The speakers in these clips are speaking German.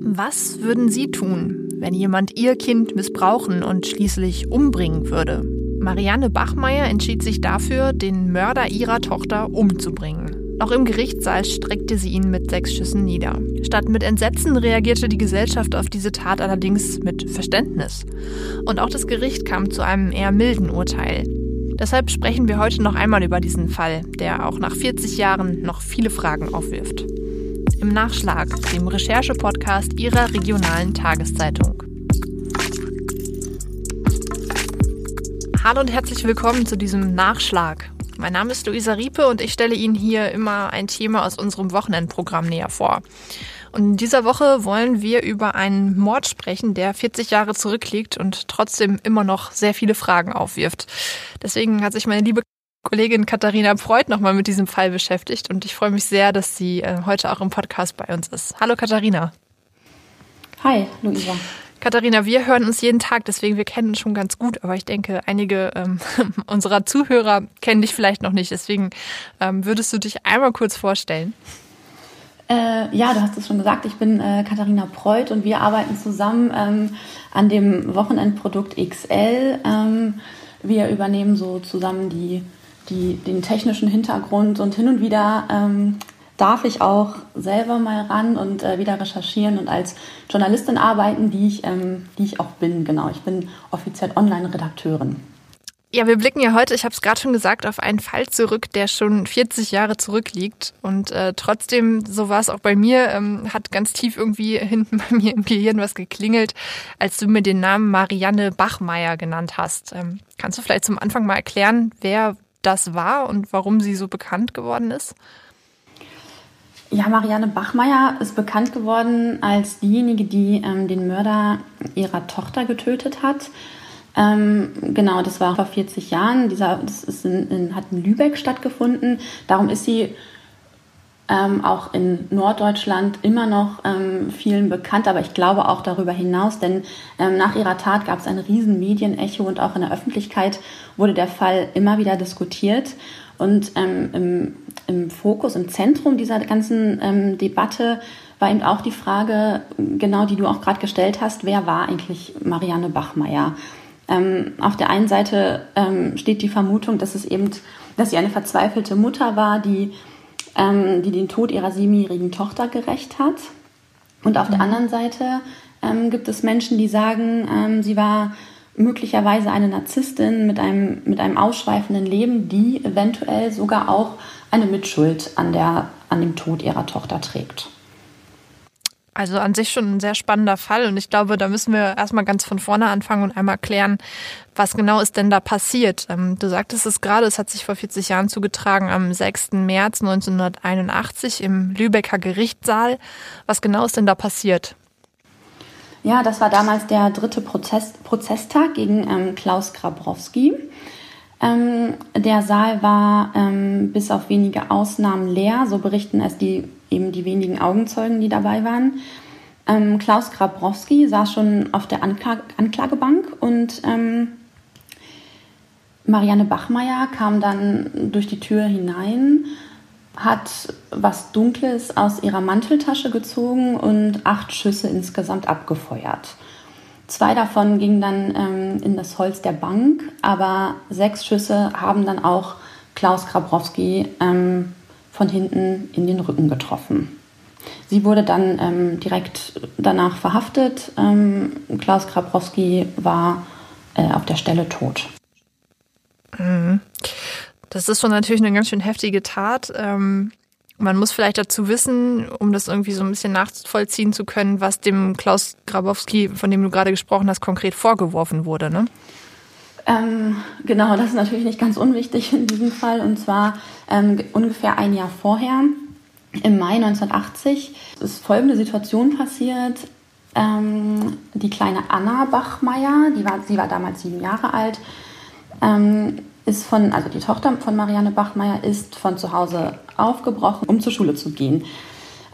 Was würden Sie tun, wenn jemand Ihr Kind missbrauchen und schließlich umbringen würde? Marianne Bachmeier entschied sich dafür, den Mörder ihrer Tochter umzubringen. Auch im Gerichtssaal streckte sie ihn mit sechs Schüssen nieder. Statt mit Entsetzen reagierte die Gesellschaft auf diese Tat allerdings mit Verständnis. Und auch das Gericht kam zu einem eher milden Urteil. Deshalb sprechen wir heute noch einmal über diesen Fall, der auch nach 40 Jahren noch viele Fragen aufwirft. Im Nachschlag, dem Recherche-Podcast Ihrer regionalen Tageszeitung. Hallo und herzlich willkommen zu diesem Nachschlag. Mein Name ist Luisa Riepe und ich stelle Ihnen hier immer ein Thema aus unserem Wochenendprogramm näher vor. Und in dieser Woche wollen wir über einen Mord sprechen, der 40 Jahre zurückliegt und trotzdem immer noch sehr viele Fragen aufwirft. Deswegen hat sich meine liebe Kollegin Katharina Freud nochmal mit diesem Fall beschäftigt und ich freue mich sehr, dass sie äh, heute auch im Podcast bei uns ist. Hallo Katharina. Hi, Luisa. Katharina, wir hören uns jeden Tag, deswegen wir kennen uns schon ganz gut, aber ich denke, einige ähm, unserer Zuhörer kennen dich vielleicht noch nicht. Deswegen ähm, würdest du dich einmal kurz vorstellen? Äh, ja, du hast es schon gesagt, ich bin äh, Katharina Preuth und wir arbeiten zusammen ähm, an dem Wochenendprodukt XL. Ähm, wir übernehmen so zusammen die die, den technischen Hintergrund und hin und wieder ähm, darf ich auch selber mal ran und äh, wieder recherchieren und als Journalistin arbeiten, die ich, ähm, die ich auch bin. Genau, ich bin offiziell Online-Redakteurin. Ja, wir blicken ja heute, ich habe es gerade schon gesagt, auf einen Fall zurück, der schon 40 Jahre zurückliegt. Und äh, trotzdem, so war es auch bei mir, ähm, hat ganz tief irgendwie hinten bei mir im Gehirn was geklingelt, als du mir den Namen Marianne Bachmeier genannt hast. Ähm, kannst du vielleicht zum Anfang mal erklären, wer das war und warum sie so bekannt geworden ist? Ja, Marianne Bachmeier ist bekannt geworden als diejenige, die ähm, den Mörder ihrer Tochter getötet hat. Ähm, genau, das war vor 40 Jahren. Dieser, das in, in, hat in Lübeck stattgefunden. Darum ist sie ähm, auch in Norddeutschland immer noch ähm, vielen bekannt, aber ich glaube auch darüber hinaus, denn ähm, nach ihrer Tat gab es ein riesen Medienecho und auch in der Öffentlichkeit wurde der Fall immer wieder diskutiert. Und ähm, im, im, Fokus, im Zentrum dieser ganzen ähm, Debatte war eben auch die Frage, genau die du auch gerade gestellt hast, wer war eigentlich Marianne Bachmeier? Ähm, auf der einen Seite steht die Vermutung, dass es eben, dass sie eine verzweifelte Mutter war, die ähm, die den Tod ihrer siebenjährigen Tochter gerecht hat. Und auf mhm. der anderen Seite ähm, gibt es Menschen, die sagen, ähm, sie war möglicherweise eine Narzisstin mit einem, mit einem ausschweifenden Leben, die eventuell sogar auch eine Mitschuld an, der, an dem Tod ihrer Tochter trägt. Also an sich schon ein sehr spannender Fall und ich glaube, da müssen wir erstmal ganz von vorne anfangen und einmal klären, was genau ist denn da passiert. Ähm, du sagtest es gerade, es hat sich vor 40 Jahren zugetragen am 6. März 1981 im Lübecker Gerichtssaal. Was genau ist denn da passiert? Ja, das war damals der dritte Prozess, Prozesstag gegen ähm, Klaus Grabrowski. Ähm, der Saal war ähm, bis auf wenige Ausnahmen leer, so berichten es die eben die wenigen Augenzeugen, die dabei waren. Ähm, Klaus Grabrowski saß schon auf der Anklag Anklagebank und ähm, Marianne Bachmeier kam dann durch die Tür hinein, hat was Dunkles aus ihrer Manteltasche gezogen und acht Schüsse insgesamt abgefeuert. Zwei davon gingen dann ähm, in das Holz der Bank, aber sechs Schüsse haben dann auch Klaus Grabrowski ähm, von hinten in den Rücken getroffen. Sie wurde dann ähm, direkt danach verhaftet. Ähm, Klaus Krabrowski war äh, auf der Stelle tot. Mhm. Das ist schon natürlich eine ganz schön heftige Tat. Ähm, man muss vielleicht dazu wissen, um das irgendwie so ein bisschen nachvollziehen zu können, was dem Klaus Grabowski, von dem du gerade gesprochen hast, konkret vorgeworfen wurde. Ne? Ähm, genau, das ist natürlich nicht ganz unwichtig in diesem Fall. Und zwar ähm, ungefähr ein Jahr vorher, im Mai 1980, ist folgende Situation passiert. Ähm, die kleine Anna Bachmeier, die war, sie war damals sieben Jahre alt, ähm, ist von, also die Tochter von Marianne Bachmeier ist von zu Hause aufgebrochen, um zur Schule zu gehen.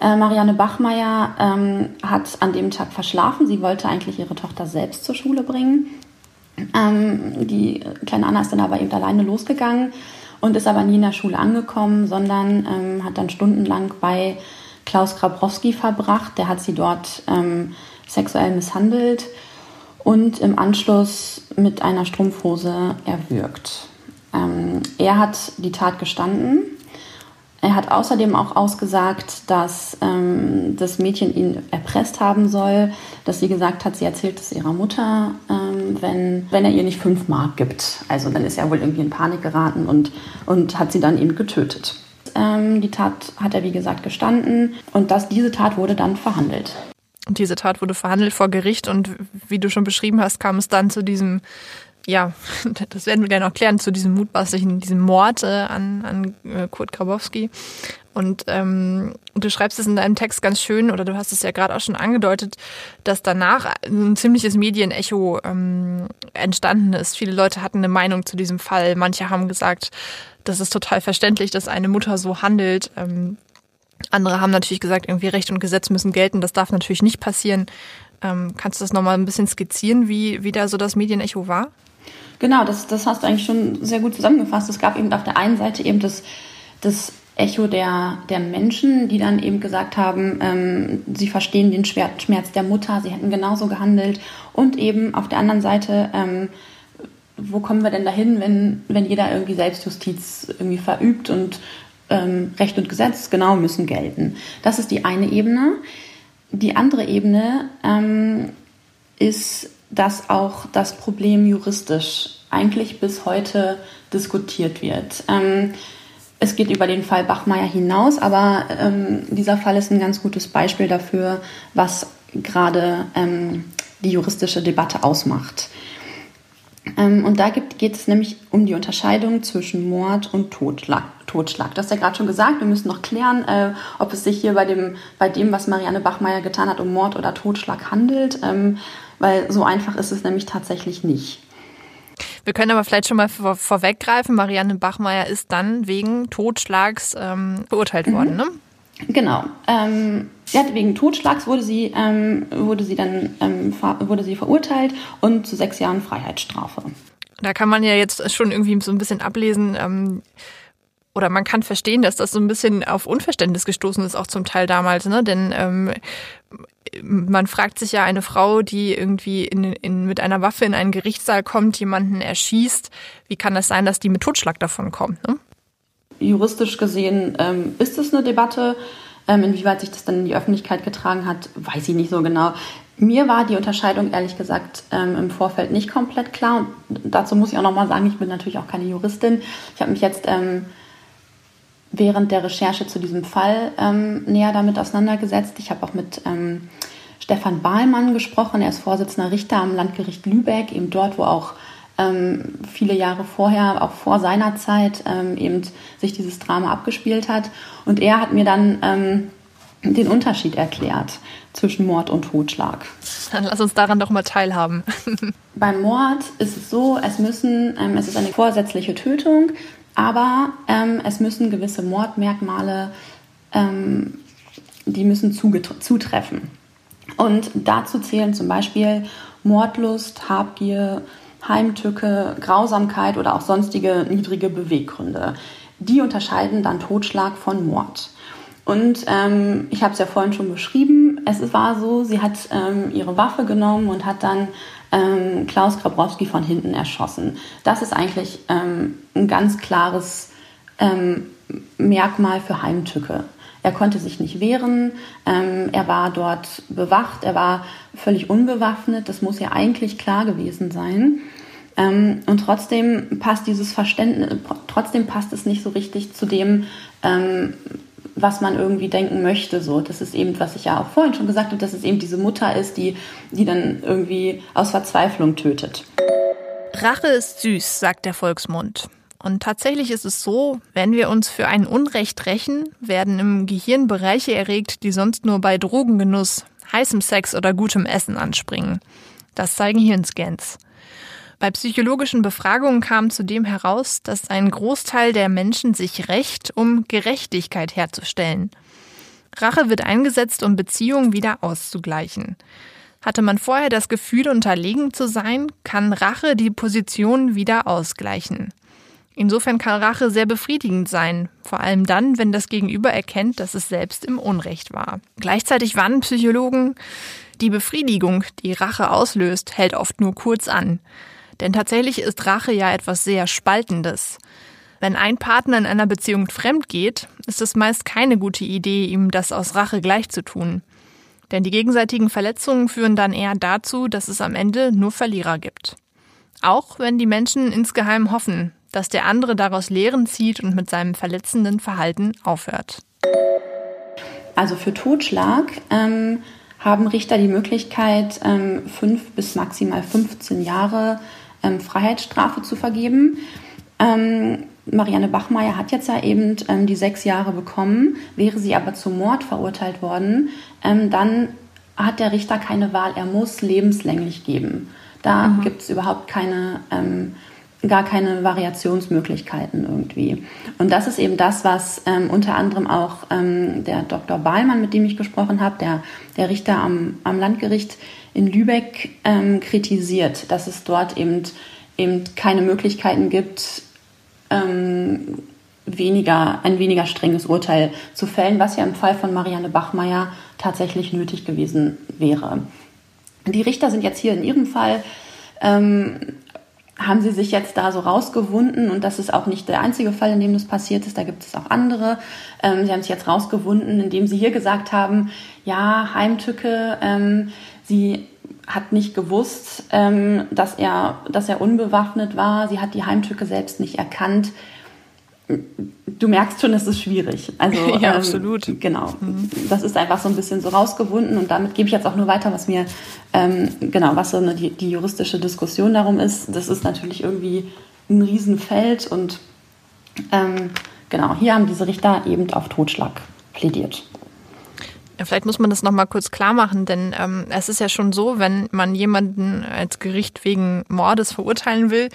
Äh, Marianne Bachmeier ähm, hat an dem Tag verschlafen. Sie wollte eigentlich ihre Tochter selbst zur Schule bringen. Ähm, die kleine Anna ist dann aber eben alleine losgegangen und ist aber nie in der Schule angekommen, sondern ähm, hat dann stundenlang bei Klaus Grabrowski verbracht. Der hat sie dort ähm, sexuell misshandelt und im Anschluss mit einer Strumpfhose erwürgt. Ähm, er hat die Tat gestanden. Er hat außerdem auch ausgesagt, dass ähm, das Mädchen ihn erpresst haben soll, dass sie gesagt hat, sie erzählt es ihrer Mutter, ähm, wenn, wenn er ihr nicht fünf Mark gibt. Also dann ist er wohl irgendwie in Panik geraten und, und hat sie dann eben getötet. Ähm, die Tat hat er, wie gesagt, gestanden und dass diese Tat wurde dann verhandelt. Und diese Tat wurde verhandelt vor Gericht und wie du schon beschrieben hast, kam es dann zu diesem ja, das werden wir gleich noch klären, zu diesem mutmaßlichen, diesem Mord äh, an, an äh, Kurt Grabowski. Und ähm, du schreibst es in deinem Text ganz schön, oder du hast es ja gerade auch schon angedeutet, dass danach ein ziemliches Medienecho ähm, entstanden ist. Viele Leute hatten eine Meinung zu diesem Fall. Manche haben gesagt, das ist total verständlich, dass eine Mutter so handelt. Ähm, andere haben natürlich gesagt, irgendwie Recht und Gesetz müssen gelten. Das darf natürlich nicht passieren. Ähm, kannst du das nochmal ein bisschen skizzieren, wie, wie da so das Medienecho war? Genau, das, das hast du eigentlich schon sehr gut zusammengefasst. Es gab eben auf der einen Seite eben das, das Echo der, der Menschen, die dann eben gesagt haben, ähm, sie verstehen den Schmerz der Mutter, sie hätten genauso gehandelt. Und eben auf der anderen Seite, ähm, wo kommen wir denn dahin, wenn, wenn jeder irgendwie Selbstjustiz irgendwie verübt und ähm, Recht und Gesetz genau müssen gelten. Das ist die eine Ebene. Die andere Ebene ähm, ist dass auch das Problem juristisch eigentlich bis heute diskutiert wird. Es geht über den Fall Bachmeier hinaus, aber ähm, dieser Fall ist ein ganz gutes Beispiel dafür, was gerade ähm, die juristische Debatte ausmacht. Ähm, und da gibt, geht es nämlich um die Unterscheidung zwischen Mord und Totschlag. Totschlag. Du hast ja gerade schon gesagt, wir müssen noch klären, äh, ob es sich hier bei dem, bei dem, was Marianne Bachmeier getan hat, um Mord oder Totschlag handelt. Ähm, weil so einfach ist es nämlich tatsächlich nicht. Wir können aber vielleicht schon mal vor, vorweggreifen. Marianne Bachmeier ist dann wegen Totschlags ähm, verurteilt worden, mhm. ne? Genau. Ähm, sie hat wegen Totschlags wurde sie, ähm, wurde sie dann ähm, wurde sie verurteilt und zu sechs Jahren Freiheitsstrafe. Da kann man ja jetzt schon irgendwie so ein bisschen ablesen, ähm, oder man kann verstehen, dass das so ein bisschen auf Unverständnis gestoßen ist, auch zum Teil damals, ne? Denn ähm, man fragt sich ja eine Frau, die irgendwie in, in, mit einer Waffe in einen Gerichtssaal kommt, jemanden erschießt, wie kann das sein, dass die mit Totschlag davon kommt? Ne? Juristisch gesehen ähm, ist es eine Debatte. Ähm, inwieweit sich das dann in die Öffentlichkeit getragen hat, weiß ich nicht so genau. Mir war die Unterscheidung ehrlich gesagt ähm, im Vorfeld nicht komplett klar. Und dazu muss ich auch nochmal sagen, ich bin natürlich auch keine Juristin. Ich habe mich jetzt ähm, während der Recherche zu diesem Fall ähm, näher damit auseinandergesetzt. Ich habe auch mit ähm, Stefan Bahlmann gesprochen. Er ist Vorsitzender Richter am Landgericht Lübeck, eben dort, wo auch ähm, viele Jahre vorher, auch vor seiner Zeit, ähm, eben sich dieses Drama abgespielt hat. Und er hat mir dann ähm, den Unterschied erklärt zwischen Mord und Totschlag. Dann lass uns daran doch mal teilhaben. Beim Mord ist es so, es müssen, ähm, es ist eine vorsätzliche Tötung. Aber ähm, es müssen gewisse Mordmerkmale, ähm, die müssen zutreffen. Und dazu zählen zum Beispiel Mordlust, Habgier, Heimtücke, Grausamkeit oder auch sonstige niedrige Beweggründe. Die unterscheiden dann Totschlag von Mord. Und ähm, ich habe es ja vorhin schon beschrieben, es war so, sie hat ähm, ihre Waffe genommen und hat dann ähm, Klaus Grabrowski von hinten erschossen. Das ist eigentlich ähm, ein ganz klares ähm, Merkmal für Heimtücke. Er konnte sich nicht wehren, ähm, er war dort bewacht, er war völlig unbewaffnet, das muss ja eigentlich klar gewesen sein. Ähm, und trotzdem passt dieses Verständnis, trotzdem passt es nicht so richtig zu dem, ähm, was man irgendwie denken möchte. So, das ist eben, was ich ja auch vorhin schon gesagt habe, dass es eben diese Mutter ist, die, die dann irgendwie aus Verzweiflung tötet. Rache ist süß, sagt der Volksmund. Und tatsächlich ist es so, wenn wir uns für ein Unrecht rächen, werden im Gehirn Bereiche erregt, die sonst nur bei Drogengenuss, heißem Sex oder gutem Essen anspringen. Das zeigen Hirnscans. Bei psychologischen Befragungen kam zudem heraus, dass ein Großteil der Menschen sich rächt, um Gerechtigkeit herzustellen. Rache wird eingesetzt, um Beziehungen wieder auszugleichen. Hatte man vorher das Gefühl, unterlegen zu sein, kann Rache die Position wieder ausgleichen. Insofern kann Rache sehr befriedigend sein, vor allem dann, wenn das Gegenüber erkennt, dass es selbst im Unrecht war. Gleichzeitig warnen Psychologen, die Befriedigung, die Rache auslöst, hält oft nur kurz an. Denn tatsächlich ist Rache ja etwas sehr Spaltendes. Wenn ein Partner in einer Beziehung fremd geht, ist es meist keine gute Idee, ihm das aus Rache gleichzutun. Denn die gegenseitigen Verletzungen führen dann eher dazu, dass es am Ende nur Verlierer gibt. Auch wenn die Menschen insgeheim hoffen, dass der andere daraus Lehren zieht und mit seinem verletzenden Verhalten aufhört. Also für Totschlag ähm, haben Richter die Möglichkeit, ähm, fünf bis maximal 15 Jahre ähm, Freiheitsstrafe zu vergeben. Ähm, Marianne Bachmeier hat jetzt ja eben ähm, die sechs Jahre bekommen. Wäre sie aber zum Mord verurteilt worden, ähm, dann hat der Richter keine Wahl. Er muss lebenslänglich geben. Da mhm. gibt es überhaupt keine, ähm, gar keine Variationsmöglichkeiten irgendwie. Und das ist eben das, was ähm, unter anderem auch ähm, der Dr. Ballmann, mit dem ich gesprochen habe, der, der Richter am, am Landgericht in Lübeck, ähm, kritisiert, dass es dort eben, eben keine Möglichkeiten gibt, ähm, weniger, ein weniger strenges Urteil zu fällen, was ja im Fall von Marianne Bachmeier tatsächlich nötig gewesen wäre. Die Richter sind jetzt hier in ihrem Fall, ähm, haben sie sich jetzt da so rausgewunden und das ist auch nicht der einzige Fall, in dem das passiert ist, da gibt es auch andere. Ähm, sie haben sich jetzt rausgewunden, indem sie hier gesagt haben, ja, Heimtücke, ähm, sie hat nicht gewusst, ähm, dass, er, dass er unbewaffnet war. Sie hat die Heimtücke selbst nicht erkannt. Du merkst schon, es ist schwierig. Also, ja, ähm, absolut. Genau. Mhm. Das ist einfach so ein bisschen so rausgewunden und damit gebe ich jetzt auch nur weiter, was mir, ähm, genau, was so eine, die, die juristische Diskussion darum ist. Das ist natürlich irgendwie ein Riesenfeld und ähm, genau, hier haben diese Richter eben auf Totschlag plädiert. Vielleicht muss man das nochmal kurz klar machen, denn ähm, es ist ja schon so, wenn man jemanden als Gericht wegen Mordes verurteilen will,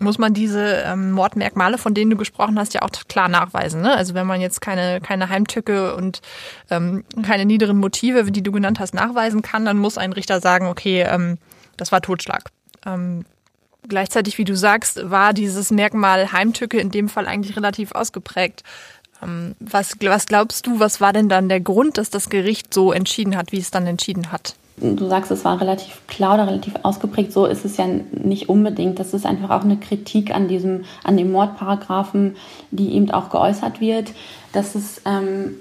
muss man diese ähm, Mordmerkmale, von denen du gesprochen hast, ja auch klar nachweisen. Ne? Also wenn man jetzt keine, keine Heimtücke und ähm, keine niederen Motive, die du genannt hast, nachweisen kann, dann muss ein Richter sagen, okay, ähm, das war Totschlag. Ähm, gleichzeitig, wie du sagst, war dieses Merkmal Heimtücke in dem Fall eigentlich relativ ausgeprägt. Ähm, was, was glaubst du, was war denn dann der Grund, dass das Gericht so entschieden hat, wie es dann entschieden hat? Du sagst, es war relativ klar oder relativ ausgeprägt. So ist es ja nicht unbedingt. Das ist einfach auch eine Kritik an diesem, an dem Mordparagraphen, die eben auch geäußert wird. Dass es, ähm,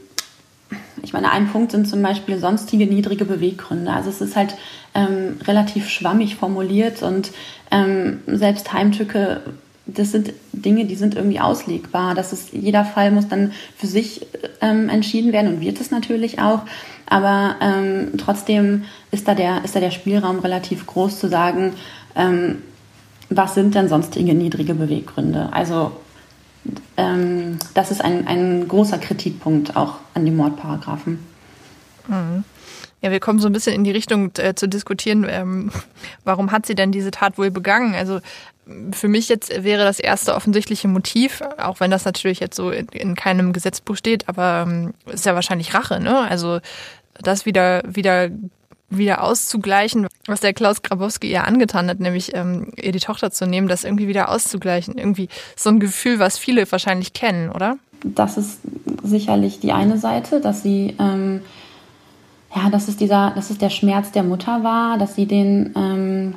ich meine, ein Punkt sind zum Beispiel sonstige niedrige Beweggründe. Also es ist halt ähm, relativ schwammig formuliert und ähm, selbst Heimtücke das sind Dinge, die sind irgendwie auslegbar. Das ist, jeder Fall muss dann für sich ähm, entschieden werden und wird es natürlich auch. Aber ähm, trotzdem ist da, der, ist da der Spielraum relativ groß zu sagen, ähm, was sind denn sonstige niedrige Beweggründe? Also ähm, das ist ein, ein großer Kritikpunkt auch an dem Mordparagraphen. Mhm. Ja, wir kommen so ein bisschen in die Richtung äh, zu diskutieren, ähm, warum hat sie denn diese Tat wohl begangen? Also für mich jetzt wäre das erste offensichtliche Motiv, auch wenn das natürlich jetzt so in, in keinem Gesetzbuch steht, aber ähm, ist ja wahrscheinlich Rache, ne? Also das wieder wieder wieder auszugleichen, was der Klaus Grabowski ihr angetan hat, nämlich ähm, ihr die Tochter zu nehmen, das irgendwie wieder auszugleichen. Irgendwie so ein Gefühl, was viele wahrscheinlich kennen, oder? Das ist sicherlich die eine Seite, dass sie ähm, ja, dass es dieser, dass es der Schmerz der Mutter war, dass sie den ähm,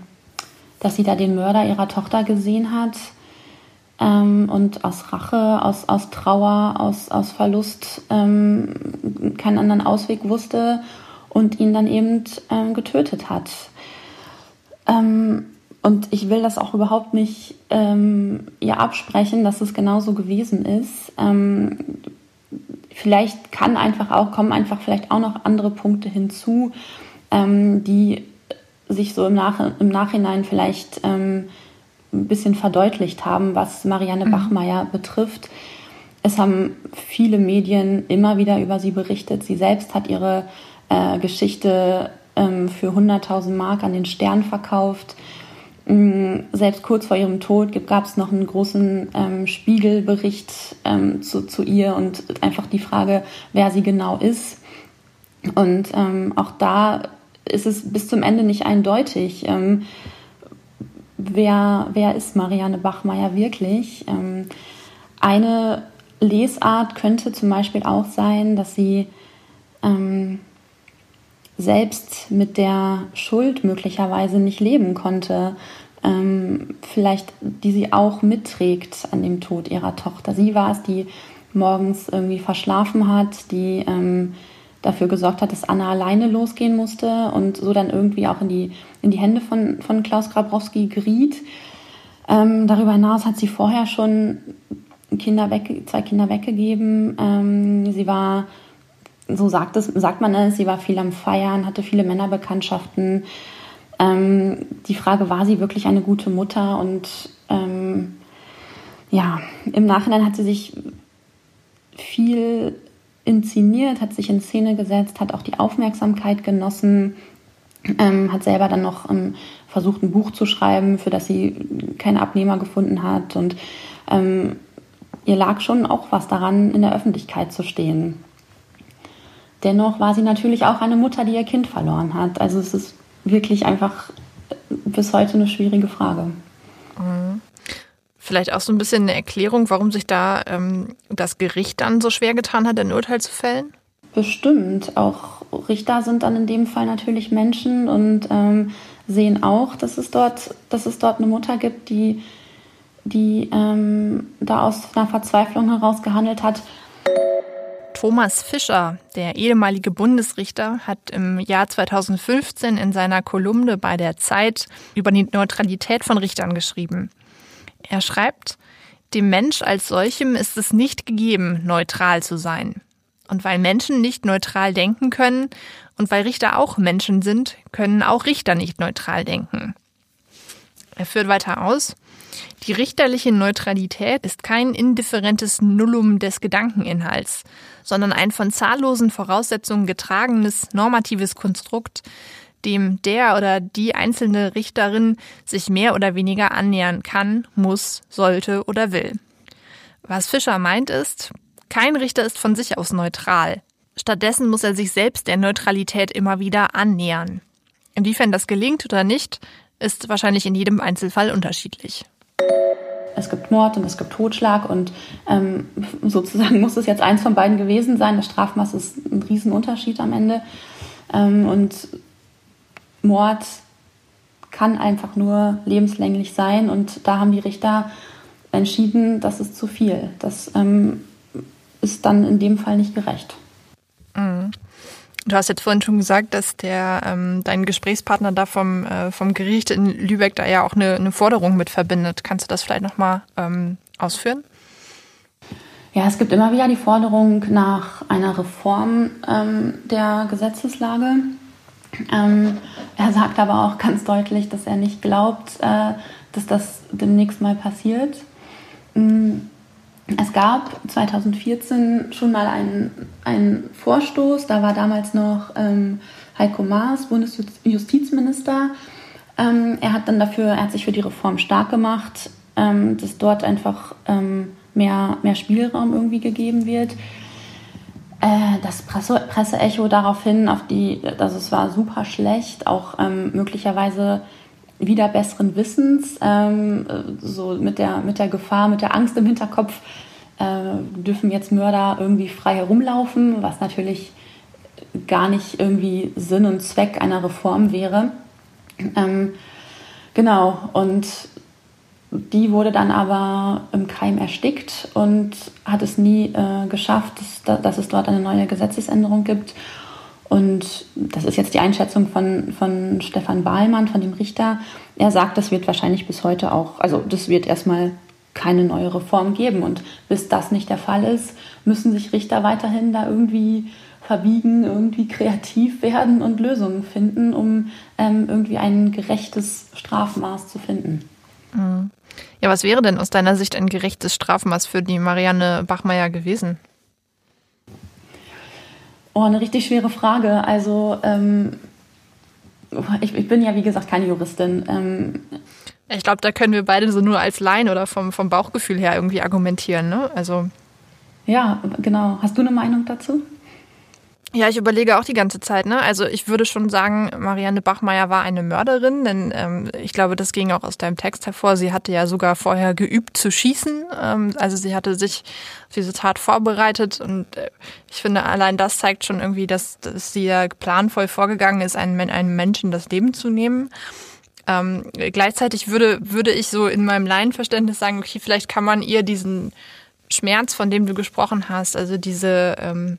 dass sie da den Mörder ihrer Tochter gesehen hat ähm, und aus Rache, aus, aus Trauer, aus, aus Verlust ähm, keinen anderen Ausweg wusste und ihn dann eben ähm, getötet hat. Ähm, und ich will das auch überhaupt nicht ähm, ihr absprechen, dass es genauso gewesen ist. Ähm, vielleicht kann einfach auch, kommen einfach vielleicht auch noch andere Punkte hinzu, die sich so im, Nach im Nachhinein vielleicht ähm, ein bisschen verdeutlicht haben, was Marianne mhm. Bachmeier betrifft. Es haben viele Medien immer wieder über sie berichtet. Sie selbst hat ihre äh, Geschichte ähm, für 100.000 Mark an den Stern verkauft. Ähm, selbst kurz vor ihrem Tod gab es noch einen großen ähm, Spiegelbericht ähm, zu, zu, ihr und einfach die Frage, wer sie genau ist. Und ähm, auch da ist es bis zum Ende nicht eindeutig. Ähm, wer, wer ist Marianne Bachmeier wirklich? Ähm, eine Lesart könnte zum Beispiel auch sein, dass sie ähm, selbst mit der Schuld möglicherweise nicht leben konnte, ähm, vielleicht die sie auch mitträgt an dem Tod ihrer Tochter. Sie war es, die morgens irgendwie verschlafen hat, die ähm, dafür gesorgt hat, dass Anna alleine losgehen musste und so dann irgendwie auch in die, in die Hände von, von Klaus Grabrowski geriet. Ähm, darüber hinaus hat sie vorher schon Kinder weg, zwei Kinder weggegeben. Ähm, sie war, so sagt, es, sagt man es, sie war viel am Feiern, hatte viele Männerbekanntschaften. Ähm, die Frage, war sie wirklich eine gute Mutter? Und ähm, ja, im Nachhinein hat sie sich viel inszeniert, hat sich in Szene gesetzt, hat auch die Aufmerksamkeit genossen, ähm, hat selber dann noch ähm, versucht, ein Buch zu schreiben, für das sie keinen Abnehmer gefunden hat. Und ähm, ihr lag schon auch was daran, in der Öffentlichkeit zu stehen. Dennoch war sie natürlich auch eine Mutter, die ihr Kind verloren hat. Also es ist wirklich einfach bis heute eine schwierige Frage. Mhm. Vielleicht auch so ein bisschen eine Erklärung, warum sich da ähm, das Gericht dann so schwer getan hat, ein Urteil zu fällen? Bestimmt. Auch Richter sind dann in dem Fall natürlich Menschen und ähm, sehen auch, dass es dort, dass es dort eine Mutter gibt, die, die ähm, da aus einer Verzweiflung heraus gehandelt hat. Thomas Fischer, der ehemalige Bundesrichter, hat im Jahr 2015 in seiner Kolumne bei der Zeit über die Neutralität von Richtern geschrieben. Er schreibt, dem Mensch als solchem ist es nicht gegeben, neutral zu sein. Und weil Menschen nicht neutral denken können und weil Richter auch Menschen sind, können auch Richter nicht neutral denken. Er führt weiter aus, die richterliche Neutralität ist kein indifferentes Nullum des Gedankeninhalts, sondern ein von zahllosen Voraussetzungen getragenes normatives Konstrukt, dem der oder die einzelne Richterin sich mehr oder weniger annähern kann, muss, sollte oder will. Was Fischer meint ist, kein Richter ist von sich aus neutral. Stattdessen muss er sich selbst der Neutralität immer wieder annähern. Inwiefern das gelingt oder nicht, ist wahrscheinlich in jedem Einzelfall unterschiedlich. Es gibt Mord und es gibt Totschlag und ähm, sozusagen muss es jetzt eins von beiden gewesen sein. Das Strafmaß ist ein Riesenunterschied am Ende. Ähm, und Mord kann einfach nur lebenslänglich sein und da haben die Richter entschieden, das ist zu viel. Das ähm, ist dann in dem Fall nicht gerecht. Mhm. Du hast jetzt vorhin schon gesagt, dass der ähm, dein Gesprächspartner da vom, äh, vom Gericht in Lübeck da ja auch eine, eine Forderung mit verbindet. Kannst du das vielleicht nochmal ähm, ausführen? Ja, es gibt immer wieder die Forderung nach einer Reform ähm, der Gesetzeslage. Ähm, er sagt aber auch ganz deutlich, dass er nicht glaubt, äh, dass das demnächst mal passiert. Mm, es gab 2014 schon mal einen, einen Vorstoß, da war damals noch ähm, Heiko Maas Bundesjustizminister. Ähm, er hat dann dafür, er hat sich für die Reform stark gemacht, ähm, dass dort einfach ähm, mehr, mehr Spielraum irgendwie gegeben wird. Äh, das Presse, Presseecho daraufhin, auf die, also es war super schlecht, auch ähm, möglicherweise wieder besseren Wissens, ähm, so mit der, mit der Gefahr, mit der Angst im Hinterkopf, äh, dürfen jetzt Mörder irgendwie frei herumlaufen, was natürlich gar nicht irgendwie Sinn und Zweck einer Reform wäre. Ähm, genau, und die wurde dann aber im Keim erstickt und hat es nie äh, geschafft, dass, dass, es dort eine neue Gesetzesänderung gibt. Und das ist jetzt die Einschätzung von, von Stefan Wahlmann, von dem Richter. Er sagt, das wird wahrscheinlich bis heute auch, also das wird erstmal keine neue Reform geben. Und bis das nicht der Fall ist, müssen sich Richter weiterhin da irgendwie verbiegen, irgendwie kreativ werden und Lösungen finden, um ähm, irgendwie ein gerechtes Strafmaß zu finden. Mhm. Ja, was wäre denn aus deiner Sicht ein gerechtes Strafmaß für die Marianne Bachmeier gewesen? Oh, eine richtig schwere Frage. Also ähm, ich, ich, bin ja, wie gesagt, keine Juristin. Ähm, ich glaube, da können wir beide so nur als Laien oder vom, vom Bauchgefühl her irgendwie argumentieren. Ne? Also ja, genau. Hast du eine Meinung dazu? Ja, ich überlege auch die ganze Zeit. Ne? Also ich würde schon sagen, Marianne Bachmeier war eine Mörderin, denn ähm, ich glaube, das ging auch aus deinem Text hervor. Sie hatte ja sogar vorher geübt zu schießen. Ähm, also sie hatte sich auf diese Tat vorbereitet und äh, ich finde, allein das zeigt schon irgendwie, dass, dass sie ja planvoll vorgegangen ist, einem, einem Menschen das Leben zu nehmen. Ähm, gleichzeitig würde, würde ich so in meinem Laienverständnis sagen, okay, vielleicht kann man ihr diesen Schmerz, von dem du gesprochen hast, also diese ähm,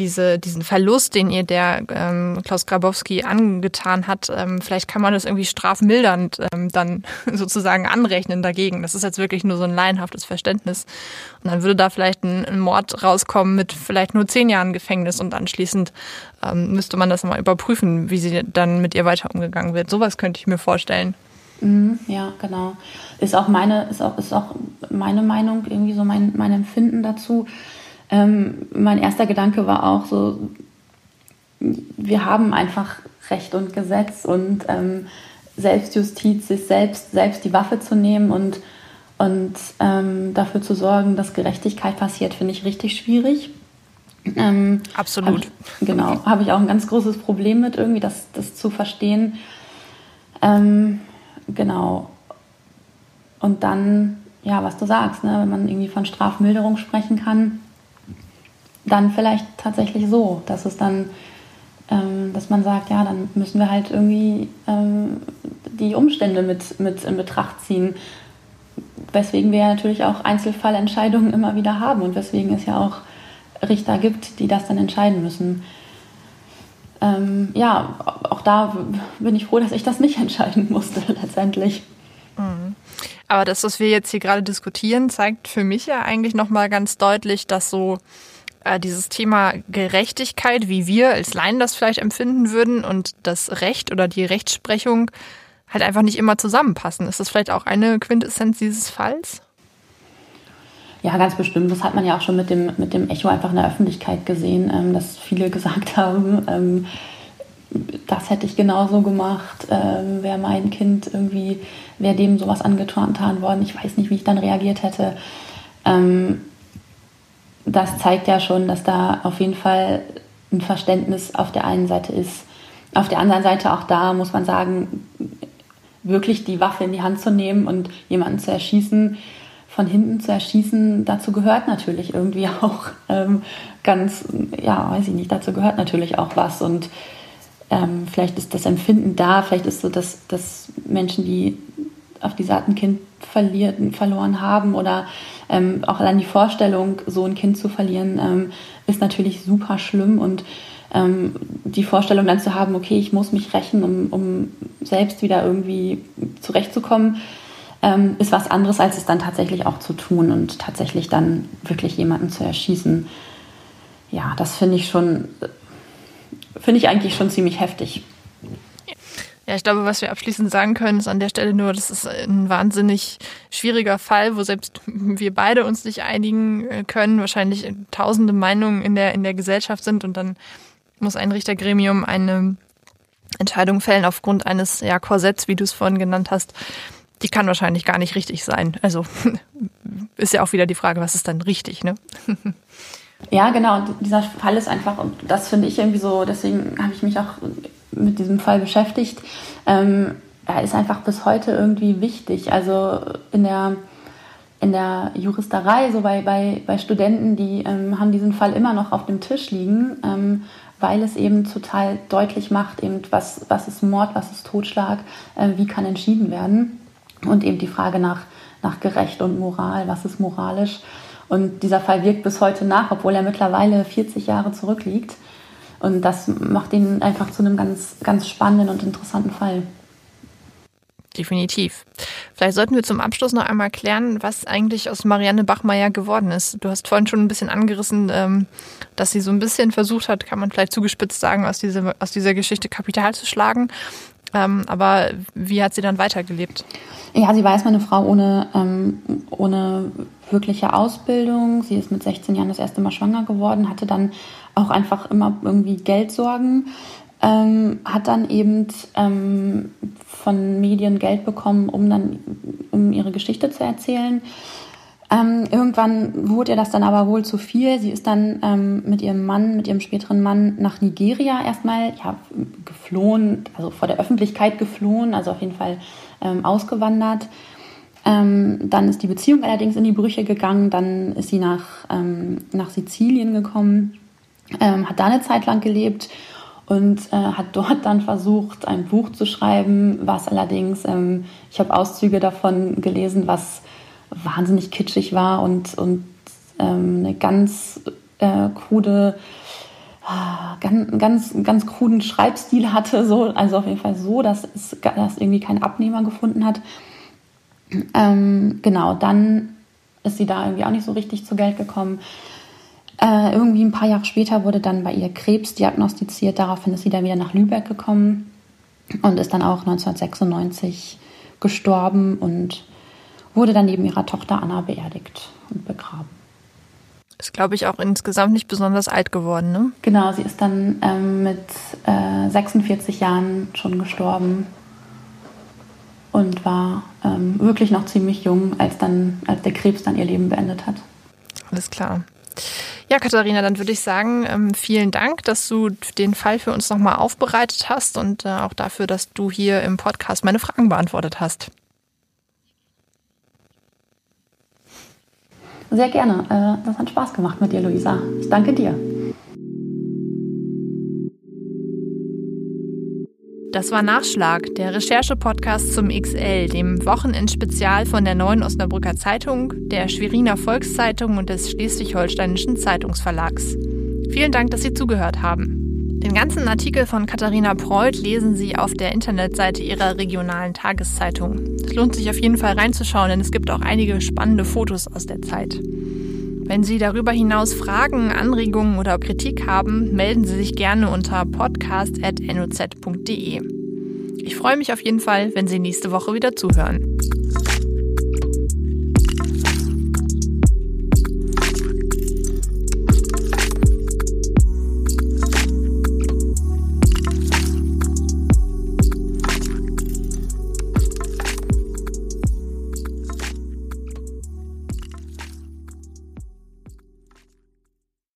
diese, diesen Verlust, den ihr der ähm, Klaus Grabowski angetan hat, ähm, vielleicht kann man das irgendwie strafmildernd ähm, dann sozusagen anrechnen dagegen. Das ist jetzt wirklich nur so ein laienhaftes Verständnis. Und dann würde da vielleicht ein, ein Mord rauskommen mit vielleicht nur zehn Jahren Gefängnis und anschließend ähm, müsste man das nochmal überprüfen, wie sie dann mit ihr weiter umgegangen wird. Sowas könnte ich mir vorstellen. Mhm, ja, genau. Ist auch meine, ist auch, ist auch meine Meinung, irgendwie so mein, mein Empfinden dazu. Ähm, mein erster Gedanke war auch so, wir haben einfach Recht und Gesetz und ähm, Selbstjustiz, sich selbst, selbst die Waffe zu nehmen und, und ähm, dafür zu sorgen, dass Gerechtigkeit passiert, finde ich richtig schwierig. Ähm, Absolut. Hab ich, genau, habe ich auch ein ganz großes Problem mit, irgendwie das, das zu verstehen. Ähm, genau. Und dann, ja, was du sagst, ne, wenn man irgendwie von Strafmilderung sprechen kann, dann vielleicht tatsächlich so, dass es dann, ähm, dass man sagt, ja, dann müssen wir halt irgendwie ähm, die Umstände mit, mit in Betracht ziehen. Weswegen wir ja natürlich auch Einzelfallentscheidungen immer wieder haben und weswegen es ja auch Richter gibt, die das dann entscheiden müssen. Ähm, ja, auch da bin ich froh, dass ich das nicht entscheiden musste letztendlich. Mhm. Aber das, was wir jetzt hier gerade diskutieren, zeigt für mich ja eigentlich nochmal ganz deutlich, dass so äh, dieses Thema Gerechtigkeit, wie wir als Laien das vielleicht empfinden würden und das Recht oder die Rechtsprechung halt einfach nicht immer zusammenpassen. Ist das vielleicht auch eine Quintessenz dieses Falls? Ja, ganz bestimmt. Das hat man ja auch schon mit dem, mit dem Echo einfach in der Öffentlichkeit gesehen, ähm, dass viele gesagt haben, ähm, das hätte ich genauso gemacht, ähm, wäre mein Kind irgendwie, wäre dem sowas angetan worden. Ich weiß nicht, wie ich dann reagiert hätte. Ähm, das zeigt ja schon, dass da auf jeden Fall ein Verständnis auf der einen Seite ist. Auf der anderen Seite auch da muss man sagen, wirklich die Waffe in die Hand zu nehmen und jemanden zu erschießen, von hinten zu erschießen, dazu gehört natürlich irgendwie auch ähm, ganz, ja, weiß ich nicht, dazu gehört natürlich auch was und ähm, vielleicht ist das Empfinden da, vielleicht ist so, dass, dass Menschen, die auf die Art ein Kind verliert, verloren haben oder ähm, auch allein die Vorstellung, so ein Kind zu verlieren, ähm, ist natürlich super schlimm und ähm, die Vorstellung dann zu haben, okay, ich muss mich rächen, um, um selbst wieder irgendwie zurechtzukommen, ähm, ist was anderes, als es dann tatsächlich auch zu tun und tatsächlich dann wirklich jemanden zu erschießen. Ja, das finde ich schon, finde ich eigentlich schon ziemlich heftig. Ja, ich glaube, was wir abschließend sagen können, ist an der Stelle nur, das ist ein wahnsinnig schwieriger Fall, wo selbst wir beide uns nicht einigen äh, können, wahrscheinlich tausende Meinungen in der, in der Gesellschaft sind und dann muss ein Richtergremium eine Entscheidung fällen aufgrund eines ja, Korsetts, wie du es vorhin genannt hast. Die kann wahrscheinlich gar nicht richtig sein. Also ist ja auch wieder die Frage, was ist dann richtig, ne? Ja, genau. Dieser Fall ist einfach, und das finde ich irgendwie so, deswegen habe ich mich auch mit diesem Fall beschäftigt. Ähm, er ist einfach bis heute irgendwie wichtig. Also in der, in der Juristerei, so bei, bei, bei Studenten, die ähm, haben diesen Fall immer noch auf dem Tisch liegen, ähm, weil es eben total deutlich macht, eben was, was ist Mord, was ist Totschlag, äh, wie kann entschieden werden. Und eben die Frage nach, nach Gerecht und Moral, was ist moralisch. Und dieser Fall wirkt bis heute nach, obwohl er mittlerweile 40 Jahre zurückliegt. Und das macht ihn einfach zu einem ganz, ganz spannenden und interessanten Fall. Definitiv. Vielleicht sollten wir zum Abschluss noch einmal klären, was eigentlich aus Marianne Bachmeier geworden ist. Du hast vorhin schon ein bisschen angerissen, ähm, dass sie so ein bisschen versucht hat, kann man vielleicht zugespitzt sagen, aus dieser, aus dieser Geschichte Kapital zu schlagen. Ähm, aber wie hat sie dann weitergelebt? Ja, sie war erstmal eine Frau ohne, ähm, ohne wirkliche Ausbildung. Sie ist mit 16 Jahren das erste Mal schwanger geworden, hatte dann auch einfach immer irgendwie Geldsorgen, ähm, hat dann eben ähm, von Medien Geld bekommen, um dann um ihre Geschichte zu erzählen. Ähm, irgendwann wurde ihr das dann aber wohl zu viel. Sie ist dann ähm, mit ihrem Mann, mit ihrem späteren Mann nach Nigeria erstmal ja, geflohen, also vor der Öffentlichkeit geflohen, also auf jeden Fall ähm, ausgewandert. Ähm, dann ist die Beziehung allerdings in die Brüche gegangen. Dann ist sie nach, ähm, nach Sizilien gekommen, ähm, hat da eine Zeit lang gelebt und äh, hat dort dann versucht, ein Buch zu schreiben, was allerdings, ähm, ich habe Auszüge davon gelesen, was wahnsinnig kitschig war und, und ähm, eine ganz äh, krude, äh, ganz, ganz, ganz kruden Schreibstil hatte, so, also auf jeden Fall so, dass es dass irgendwie kein Abnehmer gefunden hat. Ähm, genau, dann ist sie da irgendwie auch nicht so richtig zu Geld gekommen. Äh, irgendwie ein paar Jahre später wurde dann bei ihr Krebs diagnostiziert. Daraufhin ist sie dann wieder nach Lübeck gekommen und ist dann auch 1996 gestorben und wurde dann neben ihrer Tochter Anna beerdigt und begraben. Ist, glaube ich, auch insgesamt nicht besonders alt geworden, ne? Genau, sie ist dann ähm, mit äh, 46 Jahren schon gestorben und war ähm, wirklich noch ziemlich jung, als dann, als der Krebs dann ihr Leben beendet hat. Alles klar. Ja, Katharina, dann würde ich sagen, ähm, vielen Dank, dass du den Fall für uns nochmal aufbereitet hast und äh, auch dafür, dass du hier im Podcast meine Fragen beantwortet hast. Sehr gerne. Äh, das hat Spaß gemacht mit dir, Luisa. Ich danke dir. Das war Nachschlag, der Recherche-Podcast zum XL, dem Wochenendspezial von der Neuen Osnabrücker Zeitung, der Schweriner Volkszeitung und des Schleswig-Holsteinischen Zeitungsverlags. Vielen Dank, dass Sie zugehört haben. Den ganzen Artikel von Katharina Preuth lesen Sie auf der Internetseite ihrer regionalen Tageszeitung. Es lohnt sich auf jeden Fall reinzuschauen, denn es gibt auch einige spannende Fotos aus der Zeit. Wenn Sie darüber hinaus Fragen, Anregungen oder Kritik haben, melden Sie sich gerne unter podcast.noz.de. Ich freue mich auf jeden Fall, wenn Sie nächste Woche wieder zuhören.